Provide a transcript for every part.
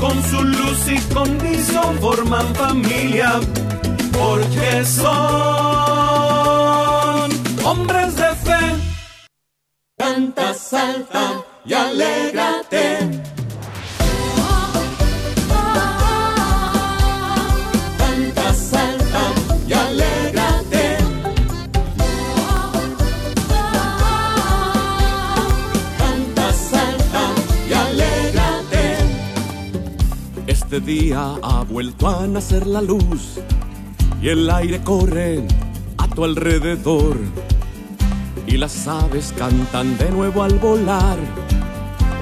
con su luz y condición forman familia, porque son hombres de fe. Canta, salta y alégrate Este día ha vuelto a nacer la luz y el aire corre a tu alrededor y las aves cantan de nuevo al volar.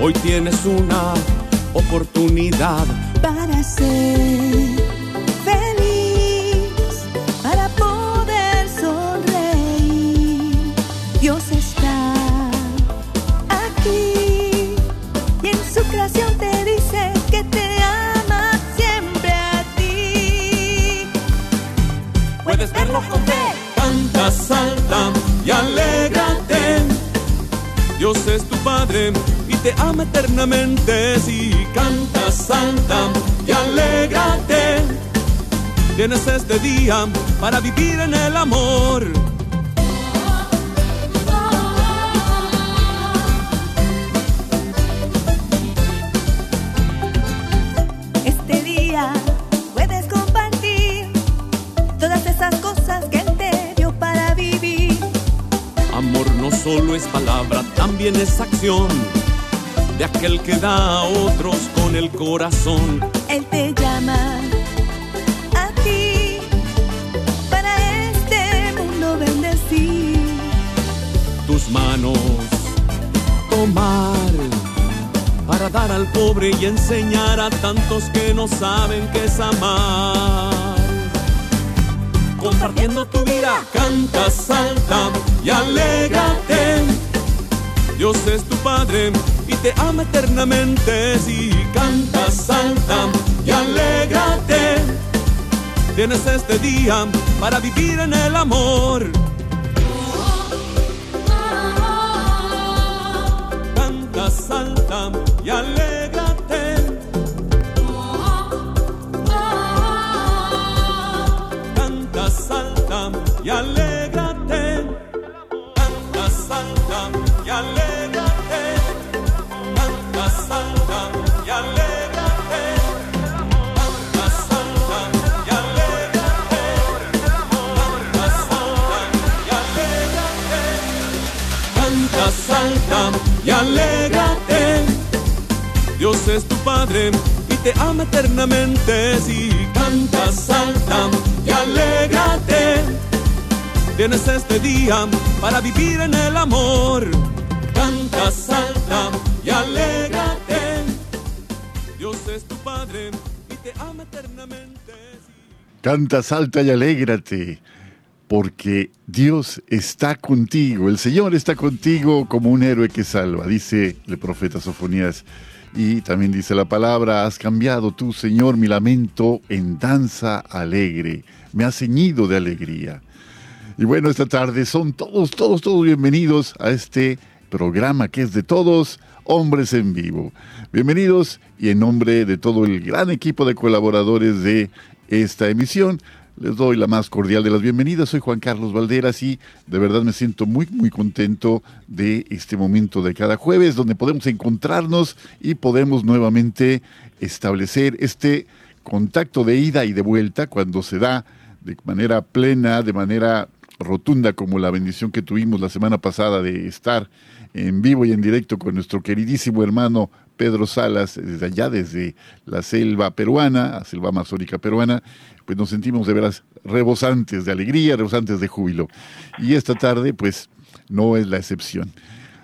Hoy tienes una oportunidad para ser salta y alégrate. Dios es tu Padre y te ama eternamente. Si canta, salta y alégrate. Tienes este día para vivir en el amor. Solo es palabra, también es acción de aquel que da a otros con el corazón. Él te llama a ti para este mundo bendecir. Tus manos tomar para dar al pobre y enseñar a tantos que no saben qué es amar compartiendo tu vida. Canta, salta y alégrate. Dios es tu Padre y te ama eternamente. Si canta, salta y alégrate. Tienes este día para vivir en el amor. Canta, salta y alégrate. Canta, salta y alégrate. Dios es tu Padre y te ama eternamente. Si canta, salta y alégrate Tienes este día para vivir en el amor. Canta, salta y alégrate. Dios es tu Padre y te ama eternamente. Canta, salta y alégrate. Porque Dios está contigo, el Señor está contigo como un héroe que salva, dice el profeta Sofonías. Y también dice la palabra, has cambiado tú, Señor, mi lamento en danza alegre, me has ceñido de alegría. Y bueno, esta tarde son todos, todos, todos bienvenidos a este programa que es de todos, Hombres en Vivo. Bienvenidos y en nombre de todo el gran equipo de colaboradores de esta emisión, les doy la más cordial de las bienvenidas. Soy Juan Carlos Valderas y de verdad me siento muy, muy contento de este momento de cada jueves donde podemos encontrarnos y podemos nuevamente establecer este contacto de ida y de vuelta cuando se da de manera plena, de manera rotunda como la bendición que tuvimos la semana pasada de estar en vivo y en directo con nuestro queridísimo hermano Pedro Salas, desde allá, desde la selva peruana, la selva amazónica peruana, pues nos sentimos de veras rebosantes de alegría, rebosantes de júbilo. Y esta tarde, pues, no es la excepción.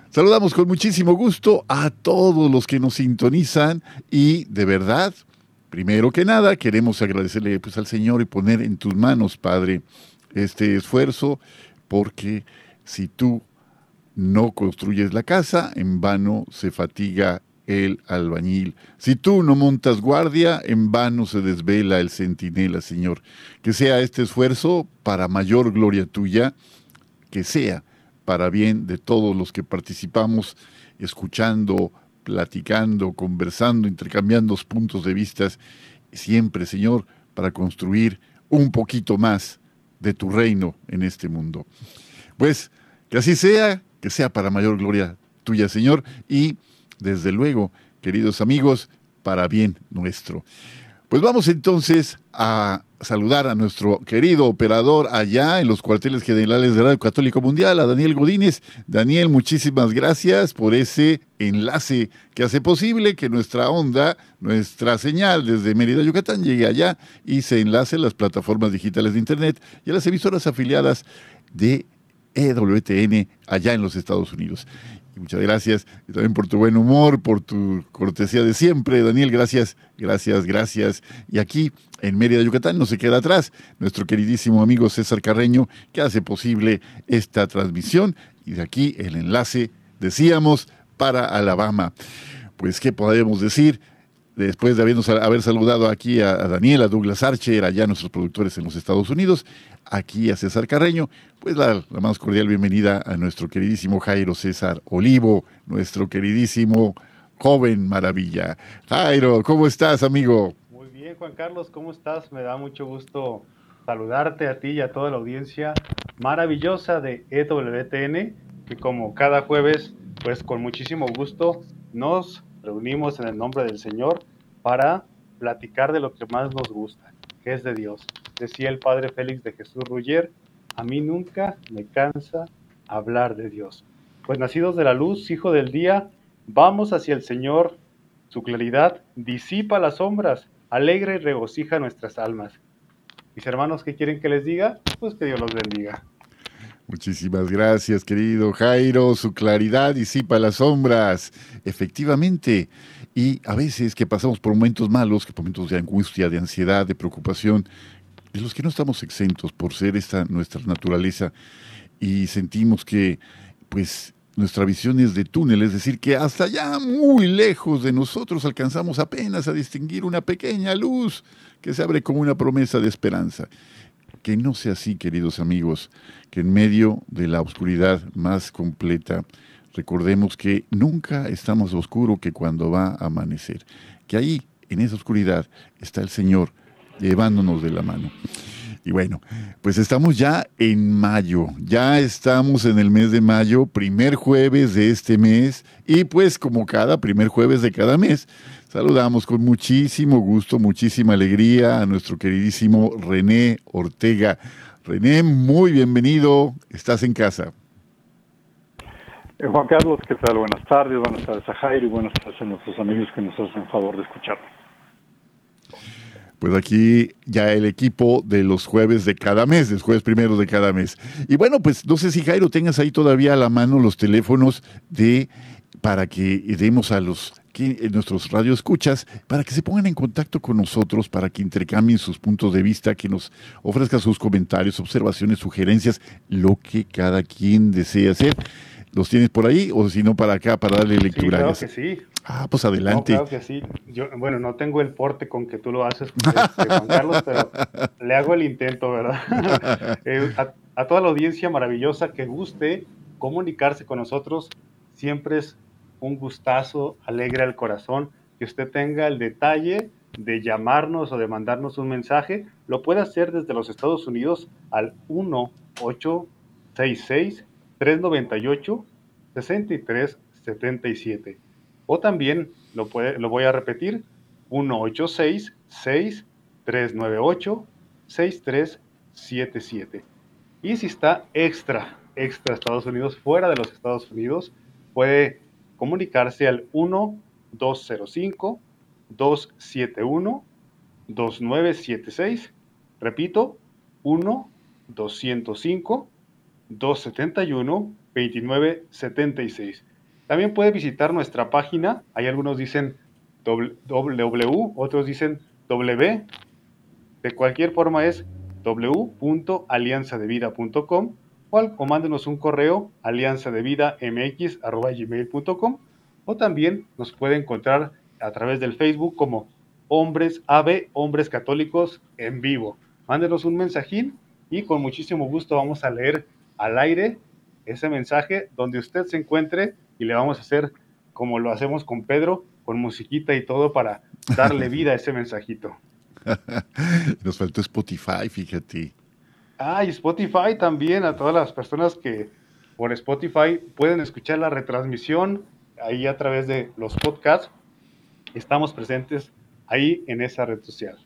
Saludamos con muchísimo gusto a todos los que nos sintonizan y de verdad, primero que nada, queremos agradecerle pues, al Señor y poner en tus manos, Padre, este esfuerzo, porque si tú no construyes la casa, en vano se fatiga el albañil. Si tú no montas guardia, en vano se desvela el centinela, Señor. Que sea este esfuerzo para mayor gloria tuya, que sea para bien de todos los que participamos, escuchando, platicando, conversando, intercambiando puntos de vista, siempre, Señor, para construir un poquito más de tu reino en este mundo. Pues que así sea, que sea para mayor gloria tuya, Señor, y desde luego, queridos amigos, para bien nuestro. Pues vamos entonces a saludar a nuestro querido operador allá en los cuarteles generales de Radio Católico Mundial, a Daniel Godínez. Daniel, muchísimas gracias por ese enlace que hace posible que nuestra onda, nuestra señal desde Mérida, Yucatán, llegue allá y se enlace a las plataformas digitales de Internet y a las emisoras afiliadas de EWTN allá en los Estados Unidos. Muchas gracias y también por tu buen humor, por tu cortesía de siempre. Daniel, gracias, gracias, gracias. Y aquí en Mérida, Yucatán, no se queda atrás nuestro queridísimo amigo César Carreño, que hace posible esta transmisión. Y de aquí el enlace, decíamos, para Alabama. Pues, ¿qué podemos decir? Después de habernos, haber saludado aquí a, Daniel, a Douglas Archer, allá nuestros productores en los Estados Unidos, aquí a César Carreño, pues la, más cordial bienvenida a nuestro queridísimo Jairo César Olivo, nuestro queridísimo joven maravilla. Jairo, ¿cómo estás, amigo? Muy bien, Juan Carlos, ¿cómo estás? Me da mucho gusto saludarte a ti y a toda la audiencia maravillosa de EWTN, que como cada jueves, pues con muchísimo gusto nos reunimos en el nombre del Señor para platicar de lo que más nos gusta, que es de Dios. Decía el padre Félix de Jesús Ruller, a mí nunca me cansa hablar de Dios. Pues nacidos de la luz, hijo del día, vamos hacia el Señor. Su claridad disipa las sombras, alegra y regocija nuestras almas. Mis hermanos, ¿qué quieren que les diga? Pues que Dios los bendiga. Muchísimas gracias, querido Jairo. Su claridad disipa las sombras. Efectivamente. Y a veces que pasamos por momentos malos, que momentos de angustia, de ansiedad, de preocupación, de los que no estamos exentos por ser esta nuestra naturaleza y sentimos que pues nuestra visión es de túnel, es decir, que hasta allá muy lejos de nosotros alcanzamos apenas a distinguir una pequeña luz que se abre como una promesa de esperanza. Que no sea así, queridos amigos, que en medio de la oscuridad más completa recordemos que nunca está más oscuro que cuando va a amanecer, que ahí, en esa oscuridad, está el Señor llevándonos de la mano. Y bueno, pues estamos ya en mayo, ya estamos en el mes de mayo, primer jueves de este mes, y pues como cada primer jueves de cada mes, saludamos con muchísimo gusto, muchísima alegría a nuestro queridísimo René Ortega. René, muy bienvenido, estás en casa. Eh, Juan Carlos, ¿qué tal? Buenas tardes, buenas tardes a Jairo y buenas tardes a nuestros amigos que nos hacen favor de escucharnos. Pues aquí ya el equipo de los jueves de cada mes, los jueves primeros de cada mes. Y bueno, pues no sé si Jairo tengas ahí todavía a la mano los teléfonos de para que demos a los que nuestros radioescuchas para que se pongan en contacto con nosotros, para que intercambien sus puntos de vista, que nos ofrezcan sus comentarios, observaciones, sugerencias, lo que cada quien desee hacer. ¿Los tienes por ahí o si no para acá para darle lectura? claro que sí. Ah, pues adelante. claro que sí. Yo, bueno, no tengo el porte con que tú lo haces, este, Juan Carlos, pero le hago el intento, ¿verdad? Eh, a, toda la audiencia maravillosa que guste comunicarse con nosotros, siempre es un gustazo, alegra el corazón que usted tenga el detalle de llamarnos o de mandarnos un mensaje. Lo puede hacer desde los Estados Unidos al 1866 398 6377 o también lo, puede, lo voy a repetir, 186-6398-6377. Y si está extra, extra Estados Unidos, fuera de los Estados Unidos, puede comunicarse al 1-205-271-2976. Repito, 1-205-271-2976. También puede visitar nuestra página. Hay algunos dicen www, otros dicen W. De cualquier forma es w.alianzadevida.com o, o mándenos un correo alianzadevidamx.gmail.com o también nos puede encontrar a través del Facebook como Hombres AB, Hombres Católicos en Vivo. Mándenos un mensajín y con muchísimo gusto vamos a leer al aire ese mensaje donde usted se encuentre y le vamos a hacer como lo hacemos con Pedro, con musiquita y todo para darle vida a ese mensajito. Nos faltó Spotify, fíjate. Ah, y Spotify también, a todas las personas que por Spotify pueden escuchar la retransmisión ahí a través de los podcasts. Estamos presentes ahí en esa red social.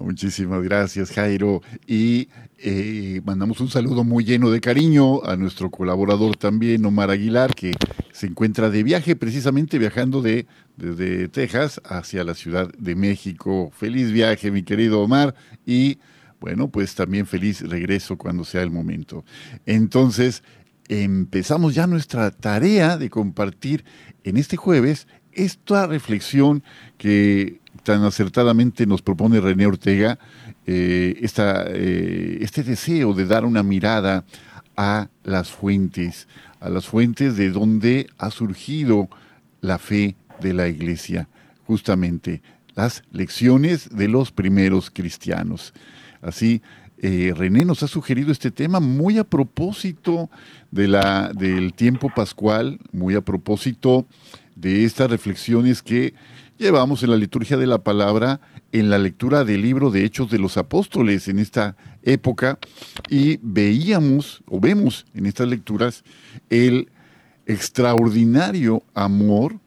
muchísimas gracias, Jairo. Y eh, mandamos un saludo muy lleno de cariño a nuestro colaborador también, Omar Aguilar, que se encuentra de viaje, precisamente viajando de, desde Texas hacia la Ciudad de México. Feliz viaje, mi querido Omar. Y bueno, pues también feliz regreso cuando sea el momento. Entonces, empezamos ya nuestra tarea de compartir en este jueves esta reflexión que tan acertadamente nos propone René Ortega, eh, eh, este deseo de dar una mirada a las fuentes, a las fuentes de donde ha surgido la fe de la iglesia, justamente las lecciones de los primeros cristianos. Así, eh, René nos ha sugerido este tema muy a propósito de la, del tiempo pascual, muy a propósito de estas reflexiones que llevamos en la liturgia de la palabra, en la lectura del libro de Hechos de los Apóstoles en esta época, y veíamos o vemos en estas lecturas el extraordinario amor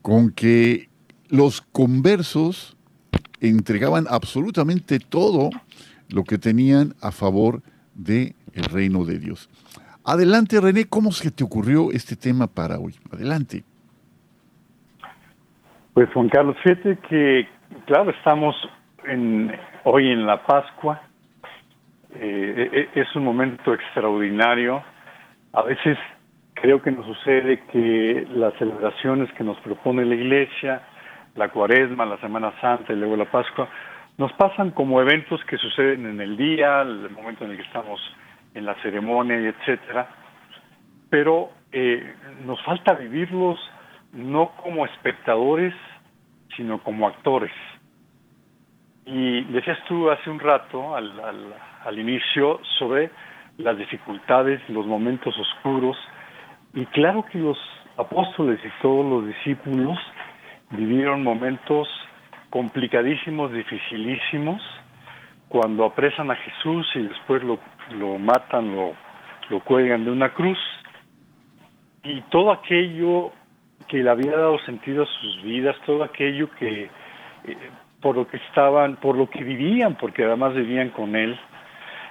con que los conversos entregaban absolutamente todo lo que tenían a favor del el reino de Dios. Adelante, René, ¿cómo se te ocurrió este tema para hoy? Adelante. Pues Juan Carlos, fíjate que, claro, estamos en, hoy en la Pascua, eh, e, e, es un momento extraordinario. A veces creo que nos sucede que las celebraciones que nos propone la Iglesia, la Cuaresma, la Semana Santa y luego la Pascua, nos pasan como eventos que suceden en el día, el momento en el que estamos en la ceremonia y etcétera, pero eh, nos falta vivirlos no como espectadores, sino como actores. Y decías tú hace un rato, al, al, inicio, sobre las dificultades, los momentos oscuros, y claro que los apóstoles y todos los discípulos vivieron momentos complicadísimos, dificilísimos, cuando apresan a Jesús y después lo, lo matan, lo, lo cuelgan de una cruz, y todo aquello que le había dado sentido a sus vidas, todo aquello que eh, por lo que estaban, por lo que vivían, porque además vivían con él,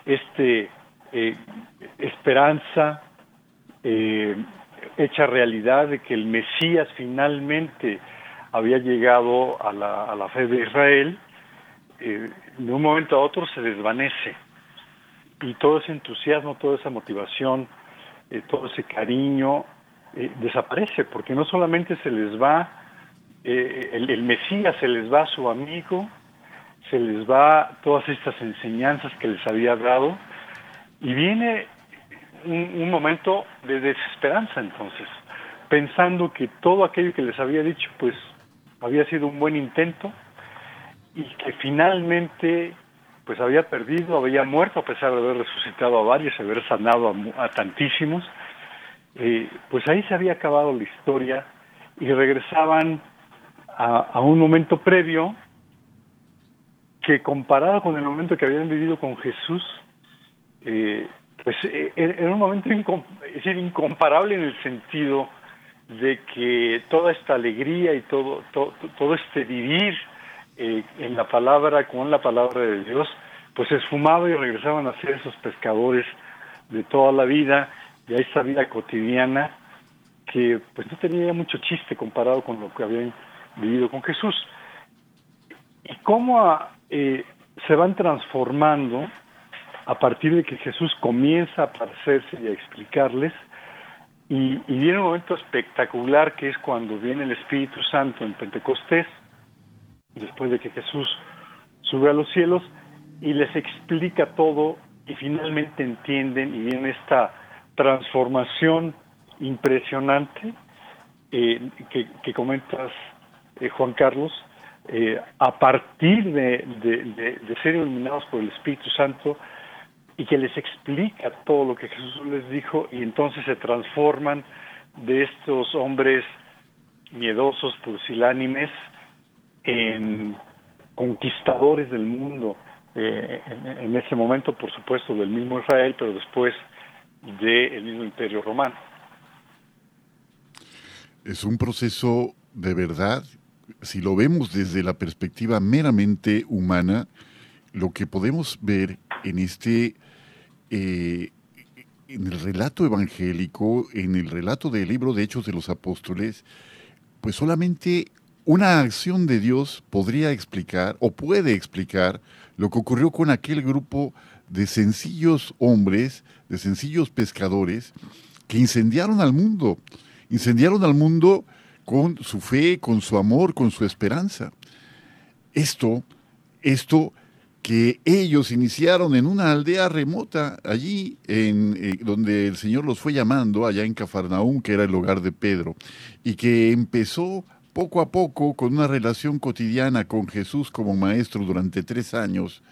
este eh, esperanza eh, hecha realidad de que el Mesías finalmente había llegado a la, a la fe de Israel, de un momento a otro se desvanece. Y todo ese entusiasmo, toda esa motivación, todo ese cariño eh, desaparece, porque no solamente se les va eh, el, Mesías, se les va a su amigo, se les va todas estas enseñanzas que les había dado, y viene un, momento de desesperanza entonces, pensando que todo aquello que les había dicho, pues había sido un buen intento, y que finalmente pues había perdido, había muerto a pesar de haber resucitado a varios, haber sanado a tantísimos, eh, pues ahí se había acabado la historia y regresaban a, un momento previo que comparado con el momento que habían vivido con Jesús, eh, pues eh, era un momento es decir, incomparable en el sentido de que toda esta alegría y todo, todo, todo este vivir en la palabra, con la palabra de Dios, pues se esfumaba y regresaban a ser esos pescadores de toda la vida a esa vida cotidiana que pues no tenía mucho chiste comparado con lo que habían vivido con Jesús. Y cómo eh, se van transformando a partir de que Jesús comienza a aparecerse y a explicarles. Y, y viene un momento espectacular que es cuando viene el Espíritu Santo en Pentecostés después de que Jesús sube a los cielos y les explica todo y finalmente entienden y viene esta transformación impresionante eh, que, comentas, eh, Juan Carlos, eh, a partir de, ser iluminados por el Espíritu Santo y que les explica todo lo que Jesús les dijo y entonces se transforman de estos hombres miedosos, pusilánimes, en conquistadores del mundo, eh, en, ese momento, por supuesto, del mismo Israel, pero después del mismo imperio romano. Es un proceso de verdad, si lo vemos desde la perspectiva meramente humana, lo que podemos ver en este, eh, en el relato evangélico, en el relato del libro de Hechos de los Apóstoles, pues solamente una acción de Dios podría explicar o puede explicar lo que ocurrió con aquel grupo de sencillos hombres, de sencillos pescadores, que incendiaron al mundo, incendiaron al mundo con su fe, con su amor, con su esperanza. Esto, esto que ellos iniciaron en una aldea remota, allí en eh, donde el Señor los fue llamando, allá en Cafarnaúm, que era el hogar de Pedro, y que empezó poco a poco, con una relación cotidiana con Jesús como maestro durante tres años,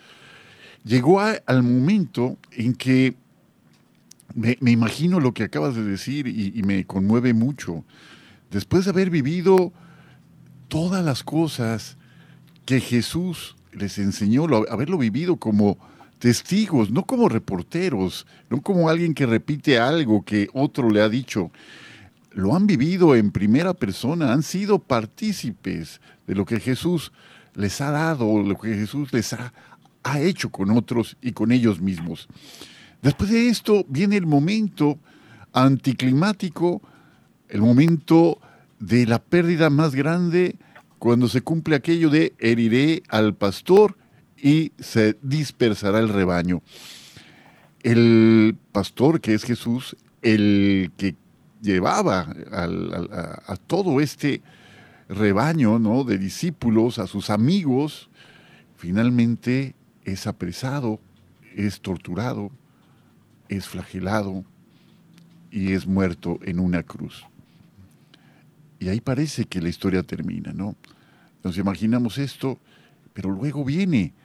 llegó al momento en que me, imagino lo que acabas de decir y, me conmueve mucho. Después de haber vivido todas las cosas que Jesús les enseñó, haberlo vivido como testigos, no como reporteros, no como alguien que repite algo que otro le ha dicho, lo han vivido en primera persona, han sido partícipes de lo que Jesús les ha dado, lo que Jesús les ha, ha hecho con otros y con ellos mismos. Después de esto viene el momento anticlimático, el momento de la pérdida más grande cuando se cumple aquello de heriré al pastor y se dispersará el rebaño. El pastor, que es Jesús, el que llevaba a, todo este rebaño ¿no? de discípulos, a sus amigos, finalmente es apresado, es torturado, es flagelado y es muerto en una cruz. Y ahí parece que la historia termina, ¿no? Nos imaginamos esto, pero luego viene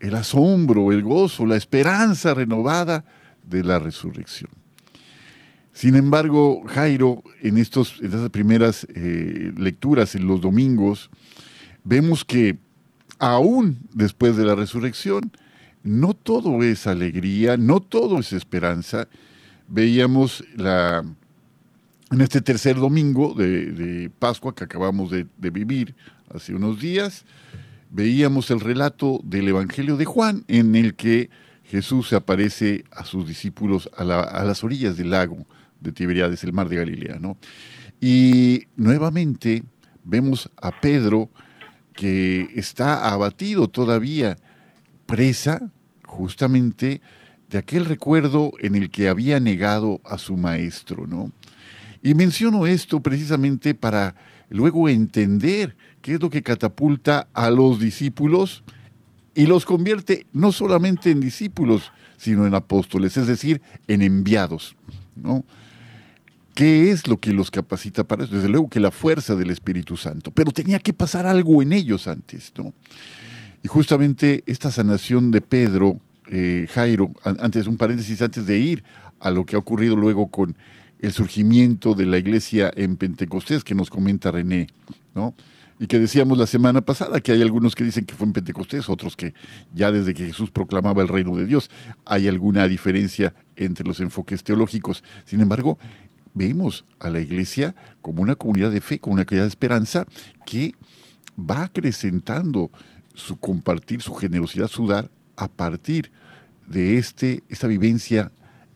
el asombro, el gozo, la esperanza renovada de la resurrección. Sin embargo, Jairo, en, estos, estas primeras eh, lecturas en los domingos, vemos que aún después de la resurrección, no todo es alegría, no todo es esperanza. Veíamos la, en este tercer domingo de, Pascua que acabamos de, vivir hace unos días, veíamos el relato del Evangelio de Juan en el que Jesús se aparece a sus discípulos a, las orillas del lago de Tiberiades, el mar de Galilea, ¿no? Y nuevamente vemos a Pedro que está abatido todavía, presa justamente de aquel recuerdo en el que había negado a su maestro, ¿no? Y menciono esto precisamente para luego entender qué es lo que catapulta a los discípulos y los convierte no solamente en discípulos, sino en apóstoles, es decir, en enviados, ¿no? ¿Qué es lo que los capacita para eso? Desde luego que la fuerza del Espíritu Santo, pero tenía que pasar algo en ellos antes, ¿no? Y justamente esta sanación de Pedro, eh, Jairo, antes, un paréntesis antes de ir a lo que ha ocurrido luego con el surgimiento de la iglesia en Pentecostés, que nos comenta René, ¿no? Y que decíamos la semana pasada que hay algunos que dicen que fue en Pentecostés, otros que ya desde que Jesús proclamaba el reino de Dios hay alguna diferencia entre los enfoques teológicos. Sin embargo, vemos a la iglesia como una comunidad de fe, como una comunidad de esperanza que va acrecentando su compartir, su generosidad, su dar a partir de este, esta vivencia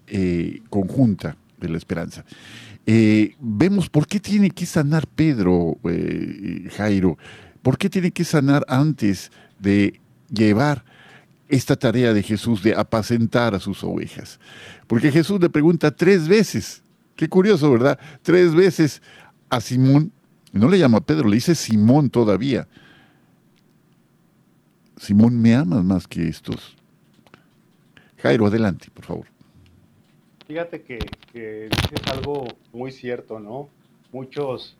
eh, conjunta de la esperanza. Eh, vemos por qué tiene que sanar Pedro, eh, Jairo, por qué tiene que sanar antes de llevar esta tarea de Jesús de apacentar a sus ovejas. Porque Jesús le pregunta tres veces, Qué curioso, ¿verdad? Tres veces a Simón, no le llama Pedro, le dice Simón todavía. Simón, me amas más que estos. Jairo, adelante, por favor. Fíjate que, que dices algo muy cierto, ¿no? Muchos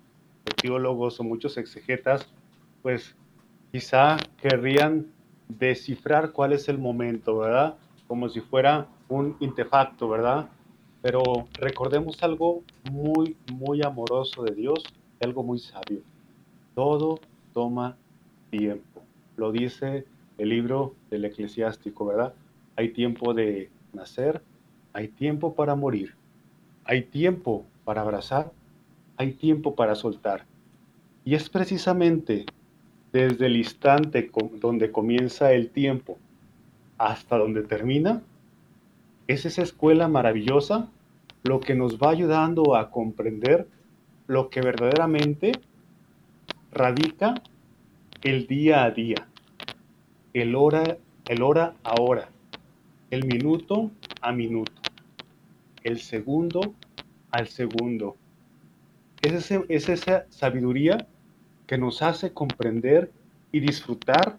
teólogos o muchos exegetas, pues quizá querrían descifrar cuál es el momento, ¿verdad? Como si fuera un intefacto, ¿verdad? Pero recordemos algo muy, muy amoroso de Dios, algo muy sabio. Todo toma tiempo. Lo dice el libro del eclesiástico, ¿verdad? Hay tiempo de nacer, hay tiempo para morir, hay tiempo para abrazar, hay tiempo para soltar. Y es precisamente desde el instante donde comienza el tiempo hasta donde termina, es esa escuela maravillosa lo que nos va ayudando a comprender lo que verdaderamente radica el día a día, el hora, el hora a hora, el minuto a minuto, el segundo al segundo. Es, es esa sabiduría que nos hace comprender y disfrutar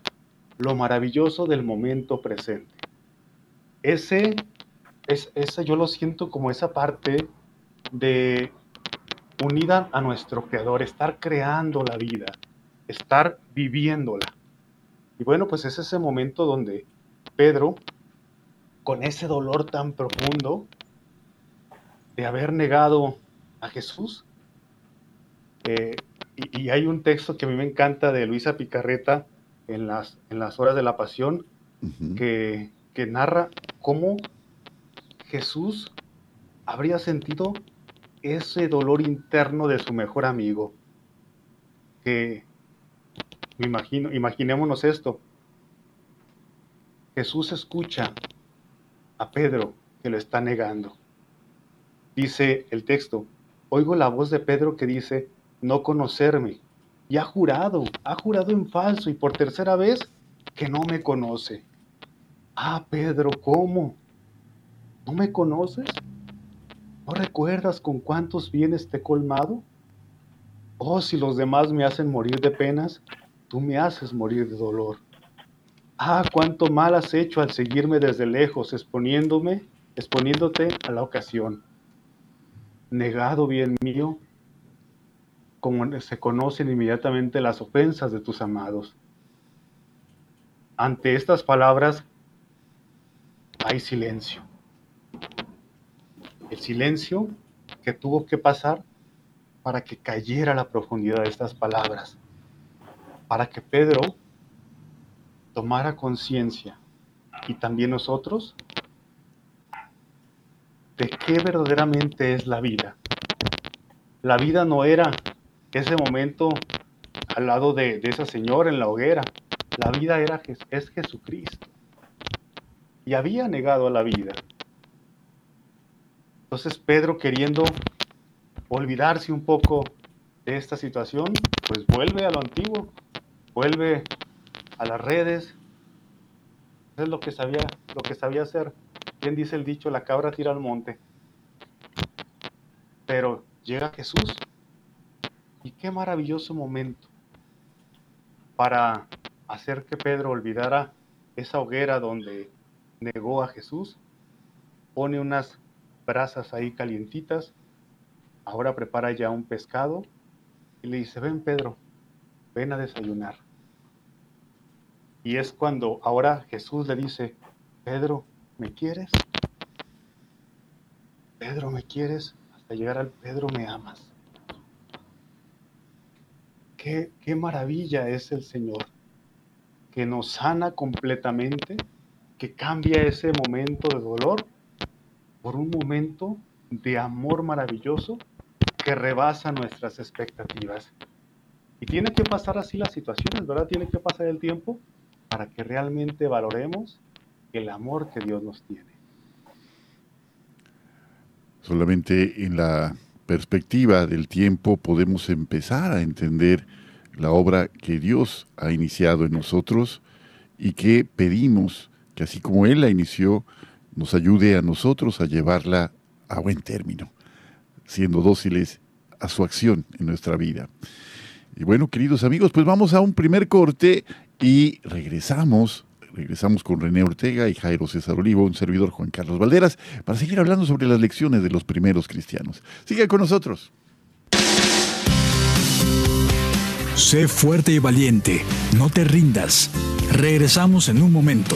lo maravilloso del momento presente. Ese, es, ese yo lo siento como esa parte de unida a nuestro creador, estar creando la vida, estar viviéndola. Y bueno, pues es ese momento donde Pedro, con ese dolor tan profundo de haber negado a Jesús, eh, y, hay un texto que a mí me encanta de Luisa Picarreta en las, en las horas de la pasión, que, que narra cómo Jesús habría sentido ese dolor interno de su mejor amigo. Que me imagino, imaginémonos esto. Jesús escucha a Pedro que lo está negando. Dice el texto, oigo la voz de Pedro que dice, no conocerme. Y ha jurado, ha jurado en falso y por tercera vez que no me conoce. Ah, Pedro, ¿cómo? ¿No me conoces? ¿No recuerdas con cuántos bienes te he colmado? Oh, si los demás me hacen morir de penas, tú me haces morir de dolor. Ah, cuánto mal has hecho al seguirme desde lejos, exponiéndome, exponiéndote a la ocasión. Negado, bien mío, como se conocen inmediatamente las ofensas de tus amados. Ante estas palabras hay silencio. El silencio que tuvo que pasar para que cayera la profundidad de estas palabras, para que Pedro tomara conciencia y también nosotros de qué verdaderamente es la vida. La vida no era ese momento al lado de, esa señora en la hoguera. La vida era, es Jesucristo. Y había negado a la vida. Entonces Pedro queriendo olvidarse un poco de esta situación, pues vuelve a lo antiguo, vuelve a las redes. Es lo que sabía, lo que sabía hacer. ¿Quién dice el dicho? La cabra tira al monte. Pero llega Jesús y qué maravilloso momento para hacer que Pedro olvidara esa hoguera donde negó a Jesús. Pone unas brasas ahí calientitas. Ahora prepara ya un pescado y le dice, ven Pedro, ven a desayunar. Y es cuando ahora Jesús le dice, Pedro, ¿me quieres? Pedro, ¿me quieres? Hasta llegar al Pedro, ¿me amas? qué, maravilla es el Señor, que nos sana completamente, que cambia ese momento de dolor por un momento de amor maravilloso que rebasa nuestras expectativas. Y tiene que pasar así las situaciones, ¿verdad? Tiene que pasar el tiempo para que realmente valoremos el amor que Dios nos tiene. Solamente en la perspectiva del tiempo podemos empezar a entender la obra que Dios ha iniciado en nosotros y que pedimos que así como Él la inició, nos ayude a nosotros a llevarla a buen término, siendo dóciles a su acción en nuestra vida. Y bueno, queridos amigos, pues vamos a un primer corte y regresamos regresamos con René Ortega y Jairo César Olivo, un servidor Juan Carlos Valderas, para seguir hablando sobre las lecciones de los primeros cristianos. Sigue con nosotros. Sé fuerte y valiente, no te rindas. Regresamos en un momento.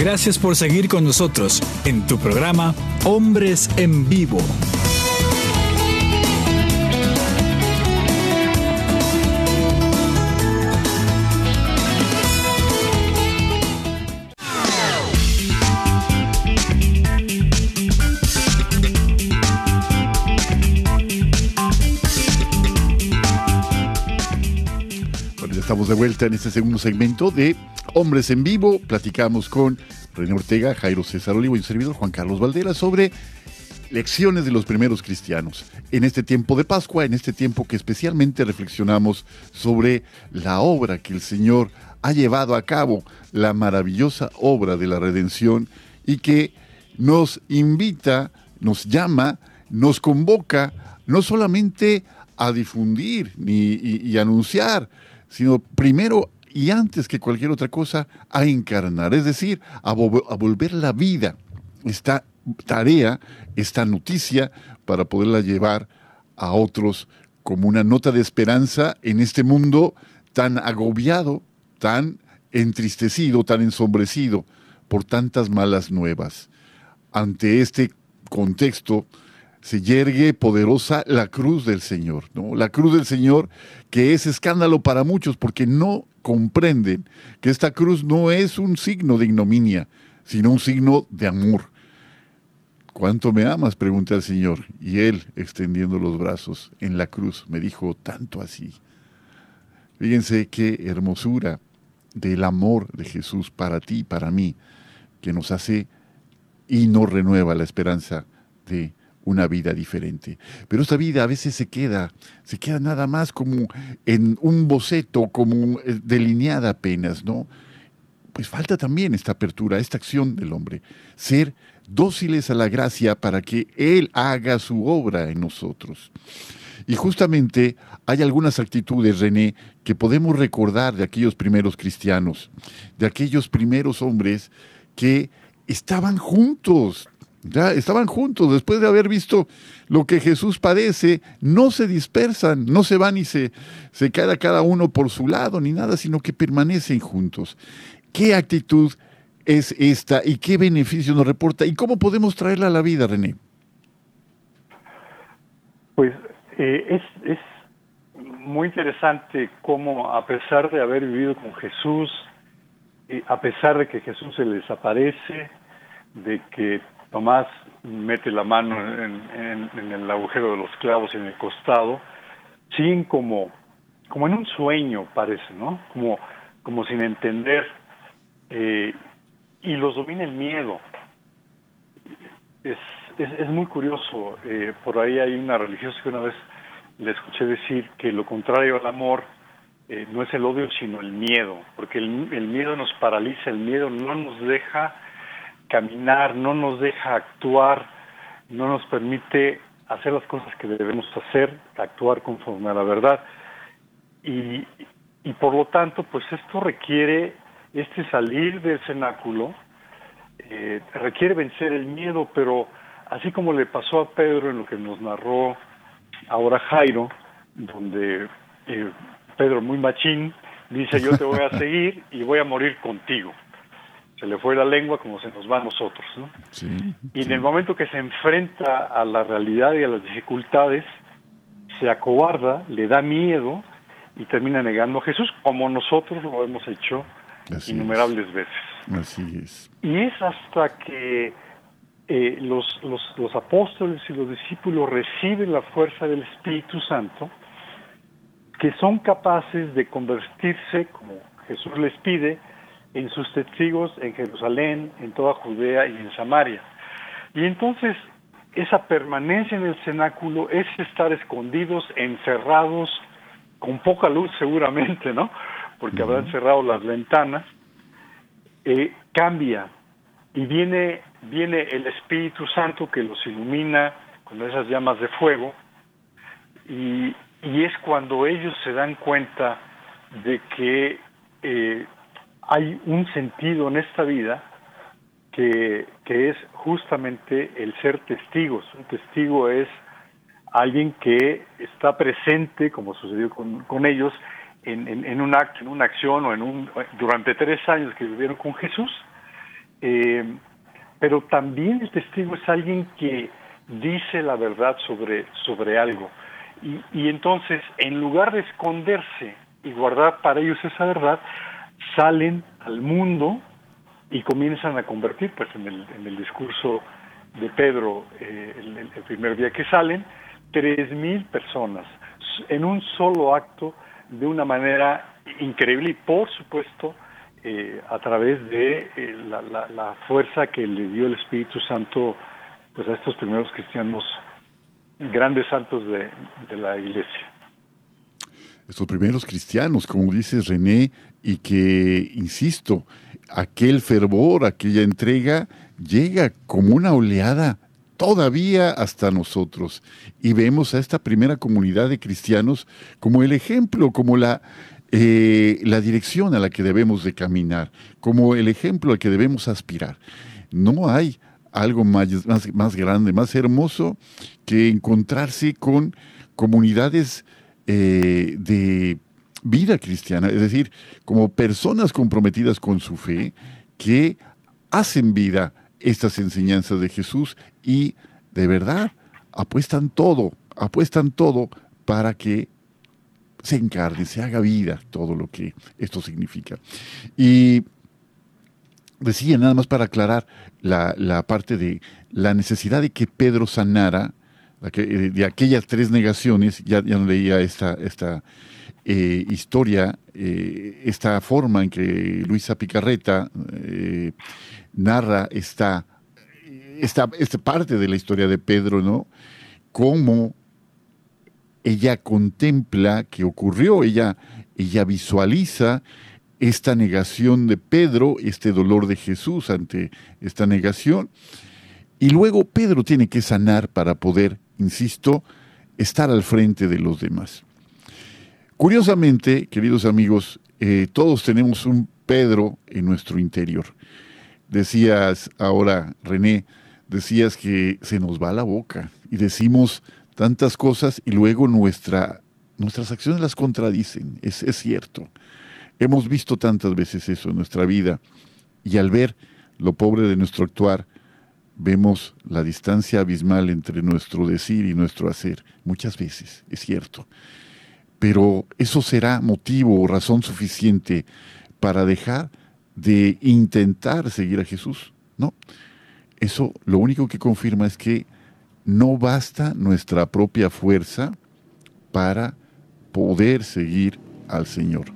Gracias por seguir con nosotros en tu programa Hombres en Vivo. Estamos de vuelta en este segundo segmento de Hombres en Vivo. Platicamos con René Ortega, Jairo César Olivo y un servidor Juan Carlos Valdera sobre lecciones de los primeros cristianos. En este tiempo de Pascua, en este tiempo que especialmente reflexionamos sobre la obra que el Señor ha llevado a cabo, la maravillosa obra de la redención y que nos invita, nos llama, nos convoca no solamente a difundir ni, y, anunciar, sino primero y antes que cualquier otra cosa, a encarnar, es decir, a, a volver la vida, esta tarea, esta noticia, para poderla llevar a otros como una nota de esperanza en este mundo tan agobiado, tan entristecido, tan ensombrecido por tantas malas nuevas. Ante este contexto, se yergue poderosa la cruz del Señor, ¿no? La cruz del Señor que es escándalo para muchos porque no comprenden que esta cruz no es un signo de ignominia, sino un signo de amor. ¿Cuánto me amas? pregunté al Señor. Y él, extendiendo los brazos en la cruz, me dijo tanto así. Fíjense qué hermosura del amor de Jesús para ti para mí, que nos hace y nos renueva la esperanza de una vida diferente. Pero esta vida a veces se queda, se queda nada más como en un boceto, como eh, delineada apenas, ¿no? Pues falta también esta apertura, esta acción del hombre, ser dóciles a la gracia para que Él haga su obra en nosotros. Y justamente hay algunas actitudes, René, que podemos recordar de aquellos primeros cristianos, de aquellos primeros hombres que estaban juntos, ya estaban juntos después de haber visto lo que Jesús padece, no se dispersan, no se van y se, se queda cada uno por su lado ni nada, sino que permanecen juntos. ¿Qué actitud es esta y qué beneficio nos reporta y cómo podemos traerla a la vida, René? Pues eh, es, es muy interesante cómo a pesar de haber vivido con Jesús, y a pesar de que Jesús se les aparece, de que Tomás mete la mano en, el agujero de los clavos en el costado, siguen como, como en un sueño, parece, ¿no? Como, como sin entender. eh, y los domina el miedo. Es, es, es muy curioso. eh, por ahí hay una religiosa que una vez le escuché decir que lo contrario al amor eh, no es el odio, sino el miedo, porque el, el miedo nos paraliza, el miedo no nos deja caminar, no nos deja actuar, no nos permite hacer las cosas que debemos hacer, actuar conforme a la verdad. Y, y por lo tanto, pues esto requiere, este salir del cenáculo, eh, requiere vencer el miedo, pero así como le pasó a Pedro en lo que nos narró ahora Jairo, donde eh, Pedro muy machín dice yo te voy a seguir y voy a morir contigo. Se le fue la lengua como se nos va a nosotros, ¿no? Sí, Y en el momento que se enfrenta a la realidad y a las dificultades, se acobarda, le da miedo y termina negando a Jesús, como nosotros lo hemos hecho innumerables veces. Así es. Y es hasta que eh, los, los, los, apóstoles y los discípulos reciben la fuerza del Espíritu Santo que son capaces de convertirse, como Jesús les pide, en sus testigos en Jerusalén, en toda Judea y en Samaria. Y entonces esa permanencia en el cenáculo es estar escondidos, encerrados, con poca luz seguramente, ¿no? Porque habrán cerrado las ventanas, eh, cambia y viene, viene el Espíritu Santo que los ilumina con esas llamas de fuego y, y es cuando ellos se dan cuenta de que eh, hay un sentido en esta vida que, que, es justamente el ser testigos. Un testigo es alguien que está presente, como sucedió con, con ellos, en, en, un acto, en una acción o en un, durante tres años que vivieron con Jesús. Eh, pero también el testigo es alguien que dice la verdad sobre, sobre algo. Y, y entonces, en lugar de esconderse y guardar para ellos esa verdad, salen al mundo y comienzan a convertir, pues en el, en el discurso de Pedro, eh, el, primer día que salen, tres mil personas en un solo acto de una manera increíble y por supuesto eh, a través de eh, la, la, fuerza que le dio el Espíritu Santo pues a estos primeros cristianos grandes santos de, de la iglesia. Estos primeros cristianos, como dices René, y que, insisto, aquel fervor, aquella entrega, llega como una oleada todavía hasta nosotros. Y vemos a esta primera comunidad de cristianos como el ejemplo, como la, eh, la dirección a la que debemos de caminar, como el ejemplo al que debemos aspirar. No hay algo más, más, grande, más hermoso que encontrarse con comunidades eh, de vida cristiana, es decir, como personas comprometidas con su fe que hacen vida estas enseñanzas de Jesús y de verdad apuestan todo, apuestan todo para que se encarne, se haga vida todo lo que esto significa. Y decía, nada más para aclarar la, parte de la necesidad de que Pedro sanara de aquellas tres negaciones, ya, ya no leía esta, esta eh, historia, eh, esta forma en que Luisa Picarreta eh, narra esta, esta, esta, parte de la historia de Pedro, ¿no? Cómo ella contempla que ocurrió, ella, ella visualiza esta negación de Pedro, este dolor de Jesús ante esta negación, y luego Pedro tiene que sanar para poder, insisto, estar al frente de los demás. Curiosamente, queridos amigos, eh, todos tenemos un Pedro en nuestro interior. Decías ahora, René, decías que se nos va la boca y decimos tantas cosas y luego nuestra, nuestras acciones las contradicen. Es, es cierto. Hemos visto tantas veces eso en nuestra vida y al ver lo pobre de nuestro actuar, vemos la distancia abismal entre nuestro decir y nuestro hacer. Muchas veces, es cierto pero eso será motivo o razón suficiente para dejar de intentar seguir a Jesús. No, eso lo único que confirma es que no basta nuestra propia fuerza para poder seguir al Señor.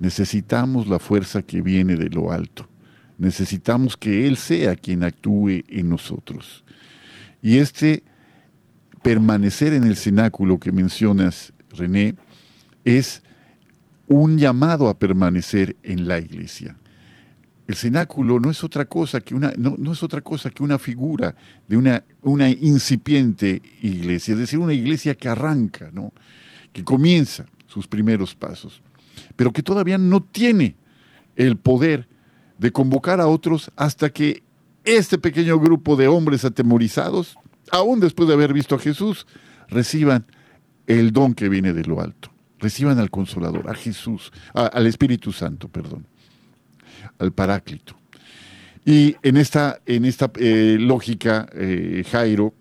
Necesitamos la fuerza que viene de lo alto. Necesitamos que Él sea quien actúe en nosotros. Y este permanecer en el cenáculo que mencionas, René, es un llamado a permanecer en la iglesia. El cenáculo no es otra cosa que una, no, es otra cosa que una figura de una, una, incipiente iglesia, es decir, una iglesia que arranca, ¿no? que comienza sus primeros pasos, pero que todavía no tiene el poder de convocar a otros hasta que este pequeño grupo de hombres atemorizados, aún después de haber visto a Jesús, reciban el don que viene de lo alto reciban al Consolador, a Jesús, al Espíritu Santo, perdón, al Paráclito. Y en esta, en esta eh, lógica, eh, Jairo,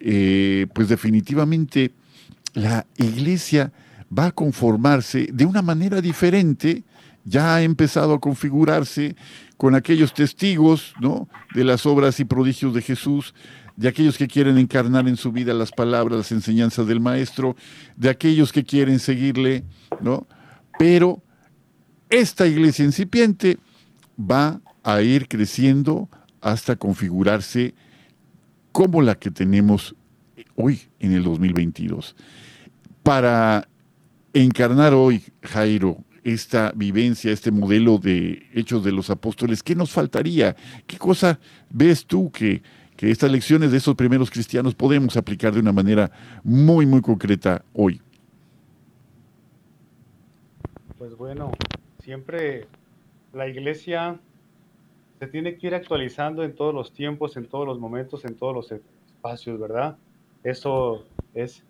eh, pues definitivamente la iglesia va a conformarse de una manera diferente ya ha empezado a configurarse con aquellos testigos ¿no? de las obras y prodigios de Jesús, de aquellos que quieren encarnar en su vida las palabras, las enseñanzas del Maestro, de aquellos que quieren seguirle, ¿no? Pero esta iglesia incipiente va a ir creciendo hasta configurarse como la que tenemos hoy en el 2022. Para encarnar hoy, Jairo, esta vivencia, este modelo de hechos de los apóstoles, ¿qué nos faltaría? ¿Qué cosa ves tú que, que estas lecciones de esos primeros cristianos podemos aplicar de una manera muy, muy concreta hoy? Pues bueno, siempre la iglesia se tiene que ir actualizando en todos los tiempos, en todos los momentos, en todos los espacios, ¿verdad? Eso es,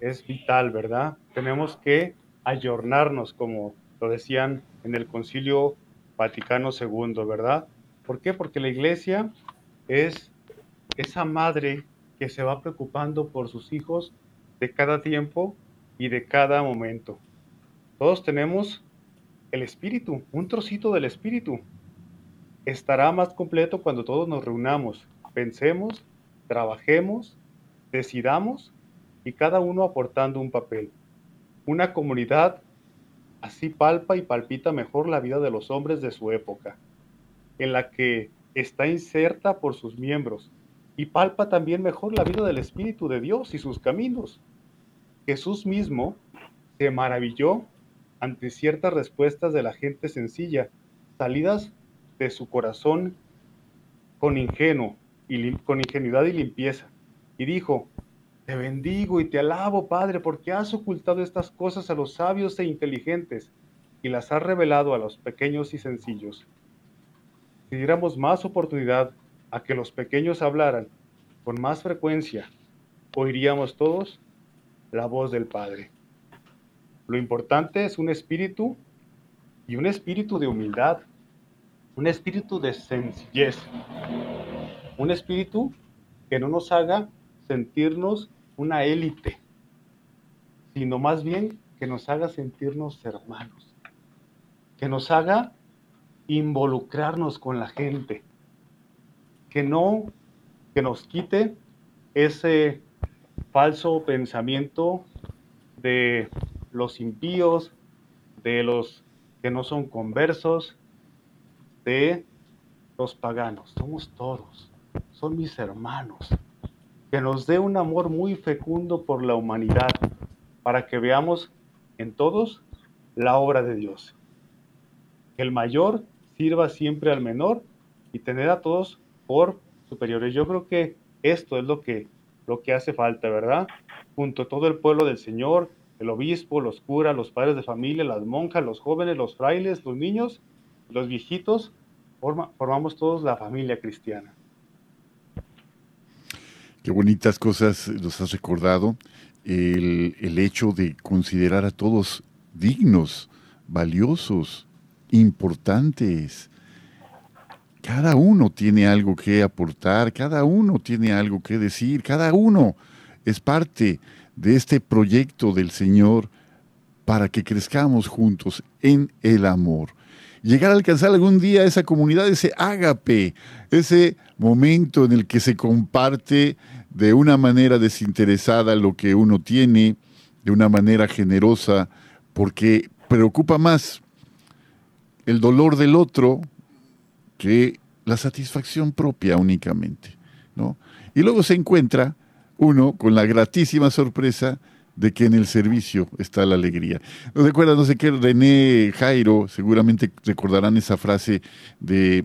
es vital, ¿verdad? Tenemos que ayornarnos, como lo decían en el Concilio Vaticano II, ¿verdad? ¿Por qué? Porque la iglesia es esa madre que se va preocupando por sus hijos de cada tiempo y de cada momento. Todos tenemos el espíritu, un trocito del espíritu. Estará más completo cuando todos nos reunamos, pensemos, trabajemos, decidamos y cada uno aportando un papel. Una comunidad así palpa y palpita mejor la vida de los hombres de su época, en la que está inserta por sus miembros y palpa también mejor la vida del Espíritu de Dios y sus caminos. Jesús mismo se maravilló ante ciertas respuestas de la gente sencilla, salidas de su corazón con ingenuo y con ingenuidad y limpieza, y dijo: Te bendigo y te alabo, Padre, porque has ocultado estas cosas a los sabios e inteligentes y las has revelado a los pequeños y sencillos. Si diéramos más oportunidad a que los pequeños hablaran con más frecuencia, oiríamos todos la voz del Padre. Lo importante es un espíritu y un espíritu de humildad, un espíritu de sencillez, un espíritu que no nos haga sentirnos una élite, sino más bien que nos haga sentirnos hermanos, que nos haga involucrarnos con la gente, que no, que nos quite ese falso pensamiento de los impíos, de los que no son conversos, de los paganos. Somos todos, son mis hermanos. Que nos dé un amor muy fecundo por la humanidad, para que veamos en todos la obra de Dios. Que el mayor sirva siempre al menor y tener a todos por superiores. Yo creo que esto es lo que, lo que hace falta, ¿verdad? Junto a todo el pueblo del Señor, el obispo, los curas, los padres de familia, las monjas, los jóvenes, los frailes, los niños, los viejitos, formamos todos la familia cristiana. Qué bonitas cosas nos has recordado. El, el hecho de considerar a todos dignos, valiosos, importantes, cada uno tiene algo que aportar, cada uno tiene algo que decir, cada uno es parte de este proyecto del Señor para que crezcamos juntos en el amor. Llegar a alcanzar algún día esa comunidad, ese ágape, ese momento en el que se comparte de una manera desinteresada lo que uno tiene, de una manera generosa, porque preocupa más el dolor del otro que la satisfacción propia únicamente. ¿no? Y luego se encuentra uno con la gratísima sorpresa de que en el servicio está la alegría. ¿No recuerdan, no sé qué, René Jairo, seguramente recordarán esa frase de,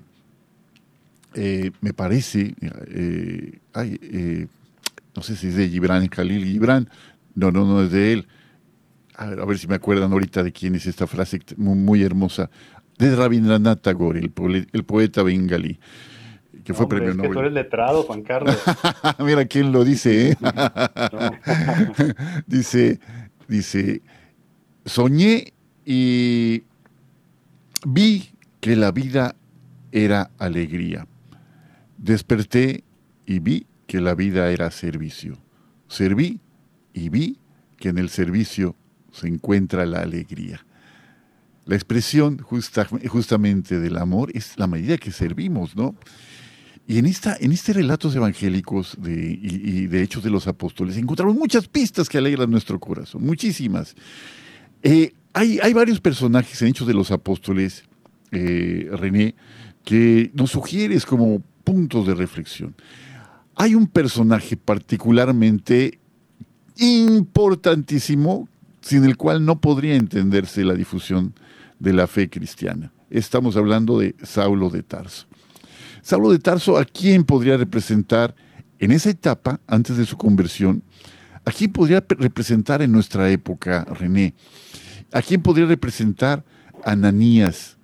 eh, me parece, eh, eh, no sé si es de Gibran, Khalil Gibran, no, no, no es de él. A ver, a ver, si me acuerdan ahorita de quién es esta frase muy hermosa de Rabindranath Tagore, el, poeta bengalí, que fue premio Nobel. Que tú eres letrado, Juan Carlos. Mira quién lo dice, ¿eh? dice, dice, soñé y vi que la vida era alegría. Desperté y vi que la vida era servicio. Serví y vi que en el servicio se encuentra la alegría La expresión justamente del amor es la medida que servimos, ¿no? Y en, esta, en este relatos evangélicos de, y, de Hechos de los Apóstoles encontramos muchas pistas que alegran nuestro corazón, muchísimas. Eh, hay, hay, varios personajes en Hechos de los Apóstoles, eh, René, que nos sugieres como puntos de reflexión. Hay un personaje particularmente importantísimo sin el cual no podría entenderse la difusión de la fe cristiana. Estamos hablando de Saulo de Tarso. Saulo de Tarso, ¿a quién podría representar en esa etapa, antes de su conversión? ¿A quién podría representar en nuestra época, René? ¿A quién podría representar Ananías?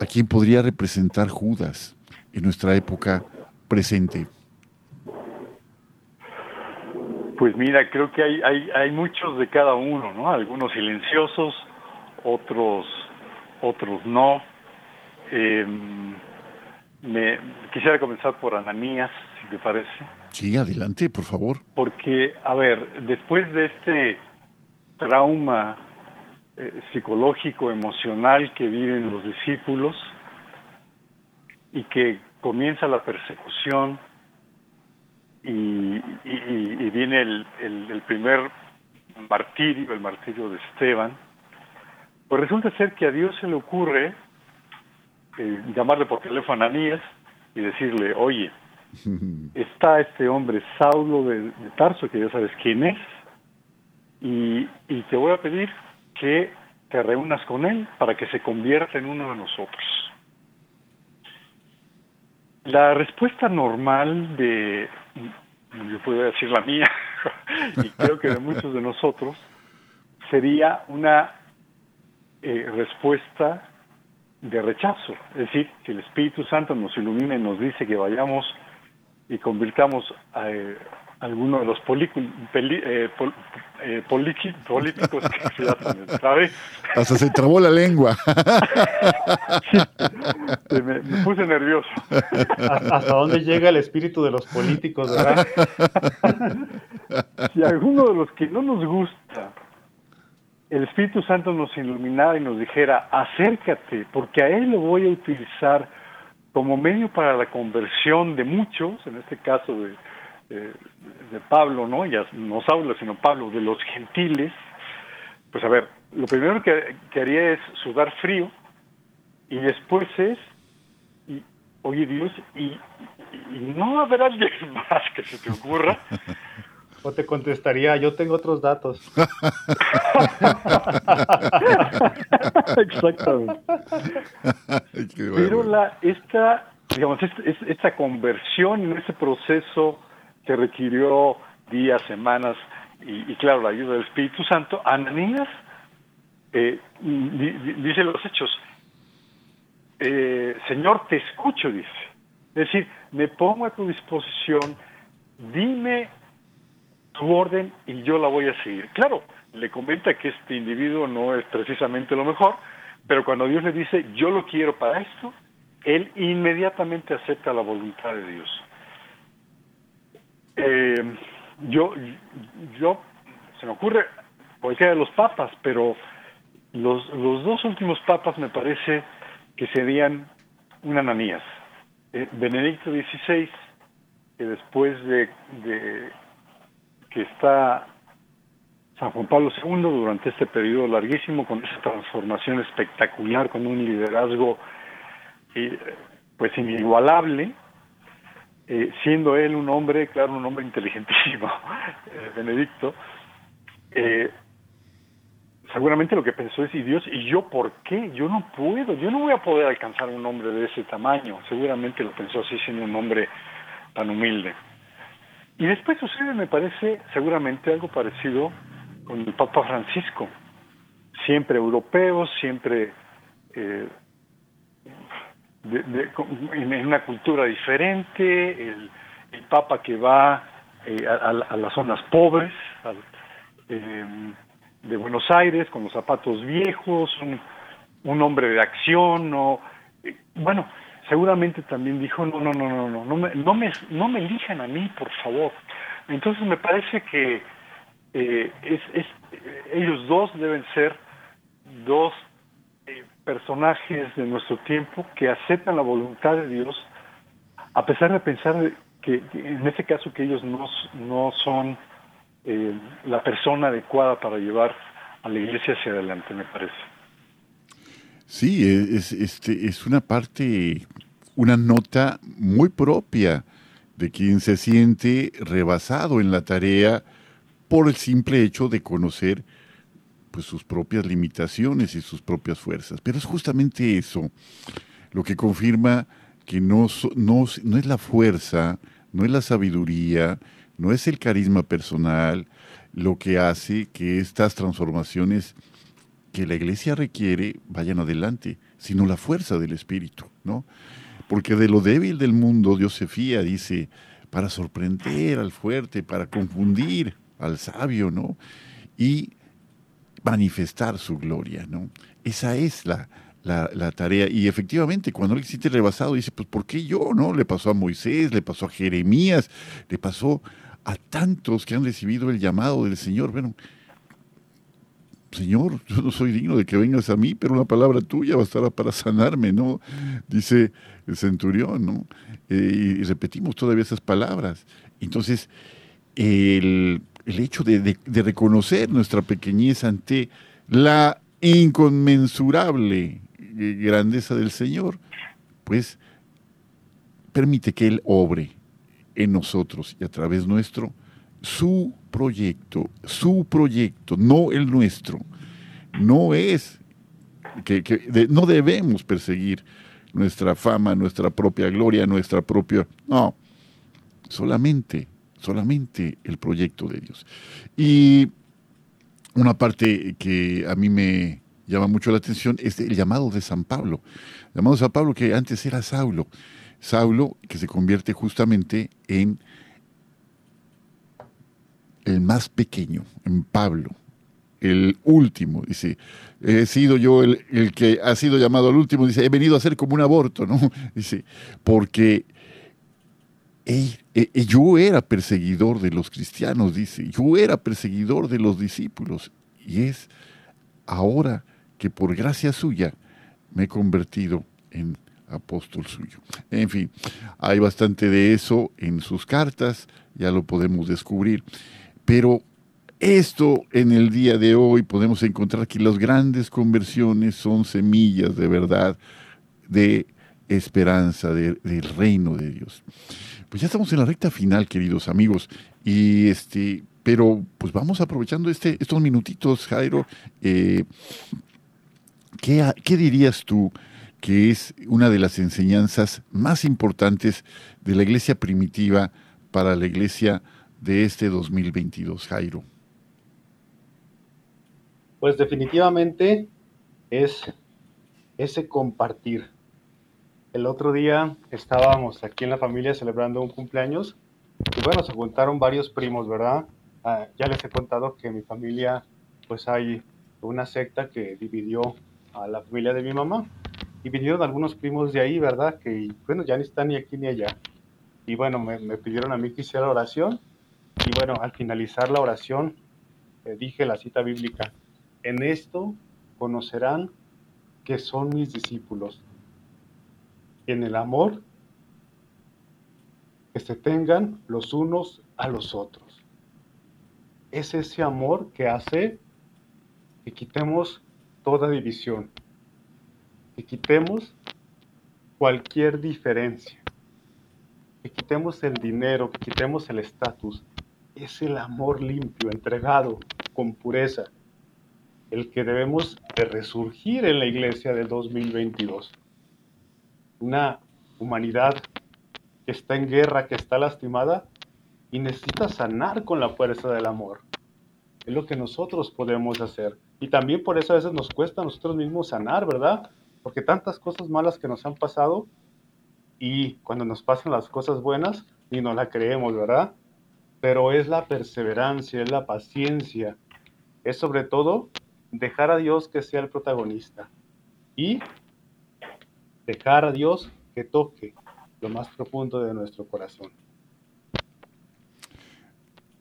¿A quién podría representar Judas en nuestra época presente? Pues mira, creo que hay, hay, hay muchos de cada uno, ¿no? Algunos silenciosos, otros, otros no. Eh, me quisiera comenzar por Ananías, si te parece. Sí, adelante, por favor. Porque, a ver, después de este trauma eh, psicológico, emocional que viven los discípulos y que comienza la persecución y, viene el, el primer martirio, el martirio de Esteban, pues resulta ser que a Dios se le ocurre eh, llamarle por teléfono a Anías y decirle, oye, está este hombre Saulo de, Tarso, que ya sabes quién es, y, te voy a pedir que te reúnas con él para que se convierta en uno de nosotros. La respuesta normal de, yo puedo decir la mía, y creo que de muchos de nosotros, sería una eh, respuesta de rechazo. Es decir, si el Espíritu Santo nos ilumina y nos dice que vayamos y convirtamos a, eh, alguno de los eh, eh, políticos que se hacen Hasta se trabó la lengua. me, puse nervioso. ¿Hasta dónde llega el espíritu de los políticos, verdad? si alguno de los que no nos gusta el Espíritu Santo nos iluminara y nos dijera, acércate, porque a Él lo voy a utilizar como medio para la conversión de muchos, en este caso de, de, Pablo, ¿no? Ya no Saulo, sino Pablo, de los gentiles, pues a ver, lo primero que, haría es sudar frío y después es, y, oye Dios, y, y no habrá alguien más que se te ocurra o te contestaría, yo tengo otros datos. Exactamente. Pero la, esta, digamos, esta, conversión en ese proceso que requirió días, semanas y, claro, la ayuda del Espíritu Santo, Ananías eh, dice los hechos, eh, Señor, te escucho, dice. Es decir, me pongo a tu disposición, dime tu orden y yo la voy a seguir. Claro, le comenta que este individuo no es precisamente lo mejor, pero cuando Dios le dice, yo lo quiero para esto, él inmediatamente acepta la voluntad de Dios. Eh, yo, yo, se me ocurre cualquiera de los papas, pero los, los dos últimos papas me parece que serían un ananías. Eh, Benedicto XVI, que después de que está San Juan Pablo II durante este periodo larguísimo con esa transformación espectacular, con un liderazgo eh, pues inigualable, eh, siendo él un hombre, claro, un hombre inteligentísimo, eh, Benedicto, seguramente lo que pensó es, y Dios, ¿y yo por qué? Yo no puedo, yo no voy a poder alcanzar un hombre de ese tamaño, seguramente lo pensó así siendo un hombre tan humilde. Y después sucede, me parece, seguramente algo parecido con el Papa Francisco. Siempre europeo, siempre eh, en una cultura diferente, el, Papa que va eh, a, las zonas pobres em, de Buenos Aires con los zapatos viejos, un, hombre de acción, no, eh, bueno, seguramente también dijo, no, no, no, no, no, no me, no me, no me elijan a mí, por favor. Entonces me parece que eh, es, es, ellos dos deben ser dos eh, personajes de nuestro tiempo que aceptan la voluntad de Dios a pesar de pensar que, en este caso que ellos no, no son eh, la persona adecuada para llevar a la iglesia hacia adelante, me parece. Sí, es, este, es una parte, una nota muy propia de quien se siente rebasado en la tarea por el simple hecho de conocer pues, sus propias limitaciones y sus propias fuerzas. Pero es justamente eso lo que confirma que no, no, no es la fuerza, no es la sabiduría, no es el carisma personal lo que hace que estas transformaciones que la iglesia requiere vayan adelante, sino la fuerza del Espíritu, ¿no? Porque de lo débil del mundo Dios se fía, dice, para sorprender al fuerte, para confundir al sabio, ¿no? Y manifestar su gloria, ¿no? Esa es la, la, tarea. Y efectivamente, cuando él se siente rebasado, dice, pues ¿por qué yo? ¿No? Le pasó a Moisés, le pasó a Jeremías, le pasó a tantos que han recibido el llamado del Señor. Bueno, Señor, yo no soy digno de que vengas a mí, pero una palabra tuya bastará para sanarme, ¿no? Dice el centurión, ¿no? Eh, y repetimos todavía esas palabras. Entonces, el, hecho de, de, reconocer nuestra pequeñez ante la inconmensurable grandeza del Señor, pues permite que Él obre en nosotros y a través nuestro su proyecto, su proyecto, no el nuestro. No es que, no debemos perseguir nuestra fama, nuestra propia gloria, nuestra propia... No, solamente, solamente el proyecto de Dios. Y una parte que a mí me llama mucho la atención es el llamado de San Pablo. El llamado de San Pablo que antes era Saulo. Saulo que se convierte justamente en el más pequeño, en Pablo, el último, dice, he sido yo el, que ha sido llamado al último, dice, he venido a ser como un aborto, ¿no? Dice, porque yo era perseguidor de los cristianos, dice, yo era perseguidor de los discípulos, y es ahora que por gracia suya me he convertido en apóstol suyo. En fin, hay bastante de eso en sus cartas, ya lo podemos descubrir. Pero esto en el día de hoy podemos encontrar que las grandes conversiones son semillas de verdad, de esperanza, del reino de Dios. Pues ya estamos en la recta final, queridos amigos, y este, pero pues vamos aprovechando este, estos minutitos, Jairo. Eh, ¿qué, ¿Qué dirías tú que es una de las enseñanzas más importantes de la iglesia primitiva para la iglesia de este 2022, Jairo? Pues definitivamente es ese compartir. El otro día estábamos aquí en la familia celebrando un cumpleaños y bueno, se juntaron varios primos, ¿verdad? Ah, ya les he contado que en mi familia pues hay una secta que dividió a la familia de mi mamá y vinieron algunos primos de ahí, ¿verdad? Que bueno, ya ni están ni aquí ni allá. Y bueno, me, me pidieron a mí que hiciera oración y bueno, al finalizar la oración, eh, dije la cita bíblica, en esto conocerán que son mis discípulos, en el amor que se tengan los unos a los otros. Es ese amor que hace que quitemos toda división, que quitemos cualquier diferencia, que quitemos el dinero, que quitemos el estatus, es el amor limpio, entregado, con pureza, el que debemos de resurgir en la iglesia del 2022. Una humanidad que está en guerra, que está lastimada y necesita sanar con la fuerza del amor. Es lo que nosotros podemos hacer. Y también por eso a veces nos cuesta a nosotros mismos sanar, ¿verdad? Porque tantas cosas malas que nos han pasado y cuando nos pasan las cosas buenas, ni no la creemos, ¿verdad? Pero es la perseverancia, es la paciencia, es sobre todo dejar a Dios que sea el protagonista y dejar a Dios que toque lo más profundo de nuestro corazón.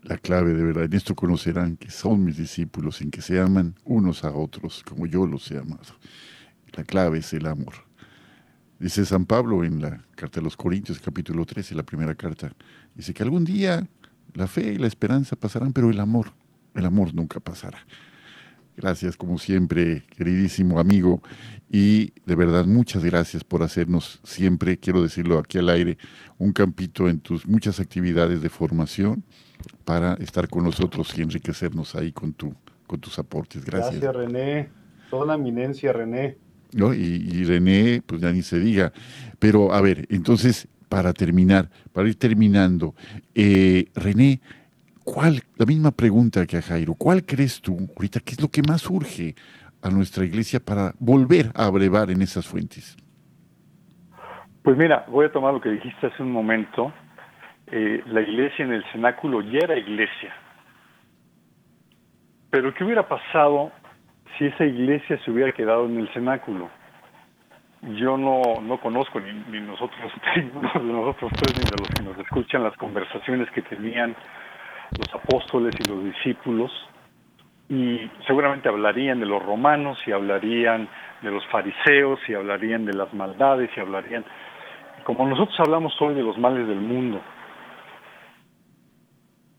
La clave de verdad, en esto conocerán que son mis discípulos, en que se aman unos a otros como yo los he amado. La clave es el amor. Dice San Pablo en la carta de los Corintios, capítulo 13, la primera carta, dice que algún día la fe y la esperanza pasarán, pero el amor, el amor nunca pasará. Gracias como siempre, queridísimo amigo, y de verdad muchas gracias por hacernos siempre, quiero decirlo aquí al aire, un campito en tus muchas actividades de formación para estar con nosotros y enriquecernos ahí con, tu, con tus aportes. Gracias. Gracias, René. Toda la eminencia, René. ¿No? Y, y René, pues ya ni se diga. Pero a ver, entonces, para terminar, para ir terminando, eh, René, ¿cuál, la misma pregunta que a Jairo, ¿cuál crees tú ahorita que es lo que más urge a nuestra iglesia para volver a abrevar en esas fuentes? Pues mira, voy a tomar lo que dijiste hace un momento. Eh, la iglesia en el cenáculo ya era iglesia. Pero ¿qué hubiera pasado si esa iglesia se hubiera quedado en el cenáculo? Yo no, no conozco ni, ni nosotros, de nosotros tres, ni de los que nos escuchan las conversaciones que tenían los apóstoles y los discípulos, y seguramente hablarían de los romanos, y hablarían de los fariseos, y hablarían de las maldades, y hablarían, como nosotros hablamos hoy de los males del mundo.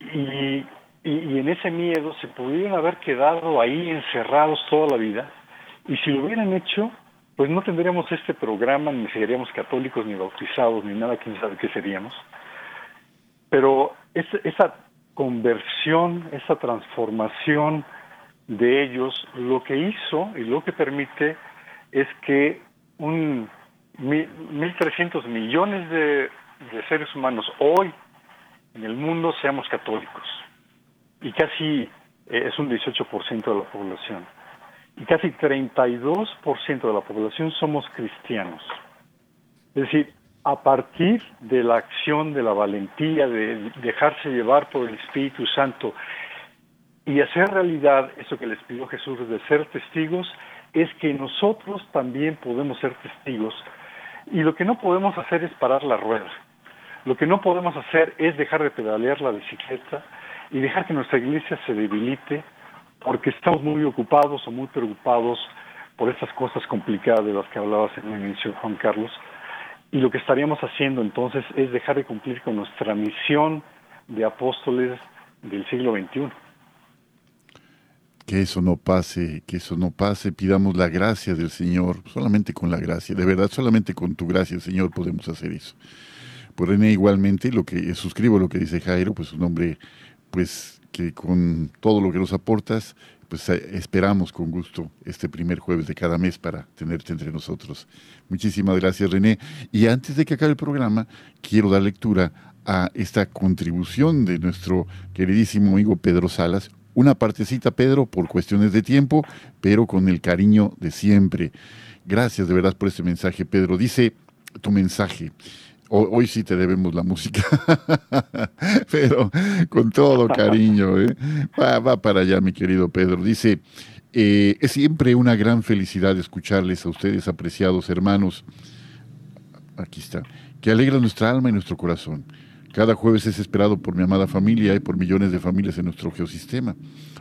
Y, y, y en ese miedo se pudieron haber quedado ahí encerrados toda la vida, y si lo hubieran hecho, pues no tendríamos este programa, ni seríamos católicos, ni bautizados, ni nada, quién sabe qué seríamos. Pero es, esa conversión, esa transformación de ellos, lo que hizo y lo que permite es que un 1.300 millones de, de seres humanos hoy en el mundo seamos católicos y casi eh, es un 18% de la población y casi 32% de la población somos cristianos. Es decir, a partir de la acción, de la valentía, de dejarse llevar por el Espíritu Santo y hacer realidad eso que les pidió Jesús de ser testigos, es que nosotros también podemos ser testigos. Y lo que no podemos hacer es parar la rueda. Lo que no podemos hacer es dejar de pedalear la bicicleta y dejar que nuestra iglesia se debilite porque estamos muy ocupados o muy preocupados por estas cosas complicadas de las que hablabas en el inicio, Juan Carlos. Y lo que estaríamos haciendo entonces es dejar de cumplir con nuestra misión de apóstoles del siglo XXI. Que eso no pase, que eso no pase, pidamos la gracia del Señor, solamente con la gracia, de verdad, solamente con tu gracia, Señor, podemos hacer eso. Por René, igualmente, lo que suscribo lo que dice Jairo, pues un hombre, pues que con todo lo que nos aportas, pues esperamos con gusto este primer jueves de cada mes para tenerte entre nosotros. Muchísimas gracias, René. Y antes de que acabe el programa, quiero dar lectura a esta contribución de nuestro queridísimo amigo Pedro Salas. Una partecita, Pedro, por cuestiones de tiempo, pero con el cariño de siempre. Gracias de verdad por este mensaje, Pedro. Dice tu mensaje. Hoy sí te debemos la música, pero con todo cariño. ¿eh? Va, para allá, mi querido Pedro. Dice, eh, es siempre una gran felicidad escucharles a ustedes, apreciados hermanos. Aquí está. Que alegra nuestra alma y nuestro corazón. Cada jueves es esperado por mi amada familia y por millones de familias en nuestro geosistema.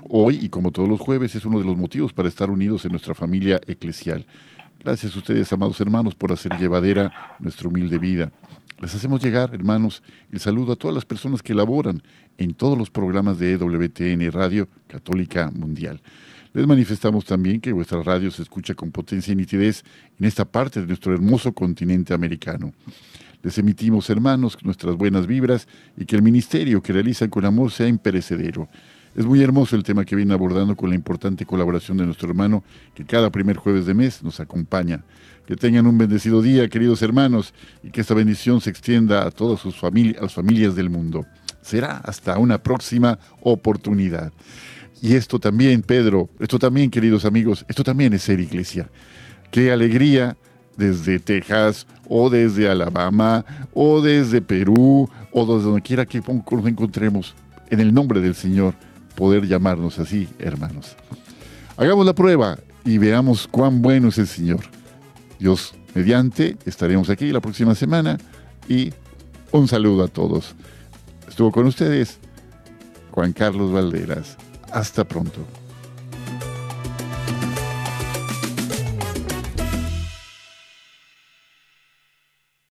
Hoy, y como todos los jueves, es uno de los motivos para estar unidos en nuestra familia eclesial. Gracias a ustedes, amados hermanos, por hacer llevadera nuestra humilde vida. Les hacemos llegar, hermanos, el saludo a todas las personas que laboran en todos los programas de EWTN Radio Católica Mundial. Les manifestamos también que vuestra radio se escucha con potencia y nitidez en esta parte de nuestro hermoso continente americano. Les emitimos, hermanos, nuestras buenas vibras y que el ministerio que realizan con amor sea imperecedero. Es muy hermoso el tema que viene abordando con la importante colaboración de nuestro hermano que cada primer jueves de mes nos acompaña. Que tengan un bendecido día, queridos hermanos, y que esta bendición se extienda a todas sus familias, a las familias del mundo. Será hasta una próxima oportunidad. Y esto también, Pedro, esto también, queridos amigos, esto también es ser iglesia. Qué alegría desde Texas o desde Alabama o desde Perú o desde donde quiera que nos encontremos, en el nombre del Señor, poder llamarnos así, hermanos. Hagamos la prueba y veamos cuán bueno es el Señor. Dios mediante, estaremos aquí la próxima semana y un saludo a todos. Estuvo con ustedes Juan Carlos Valderas. Hasta pronto.